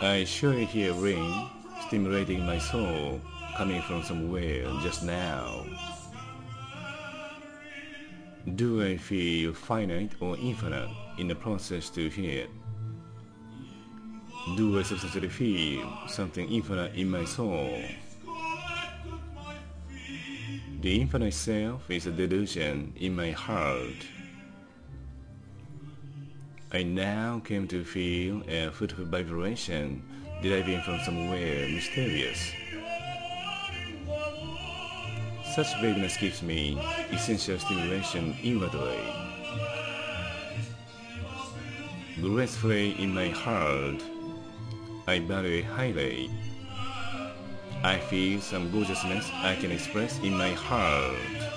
I surely hear rain stimulating my soul coming from somewhere just now. Do I feel finite or infinite in the process to hear? Do I substantially feel something infinite in my soul? The infinite self is a delusion in my heart. I now came to feel a fruitful vibration deriving from somewhere mysterious. Such vagueness gives me essential stimulation inwardly. Gracefully in my heart, I value highly. I feel some gorgeousness I can express in my heart.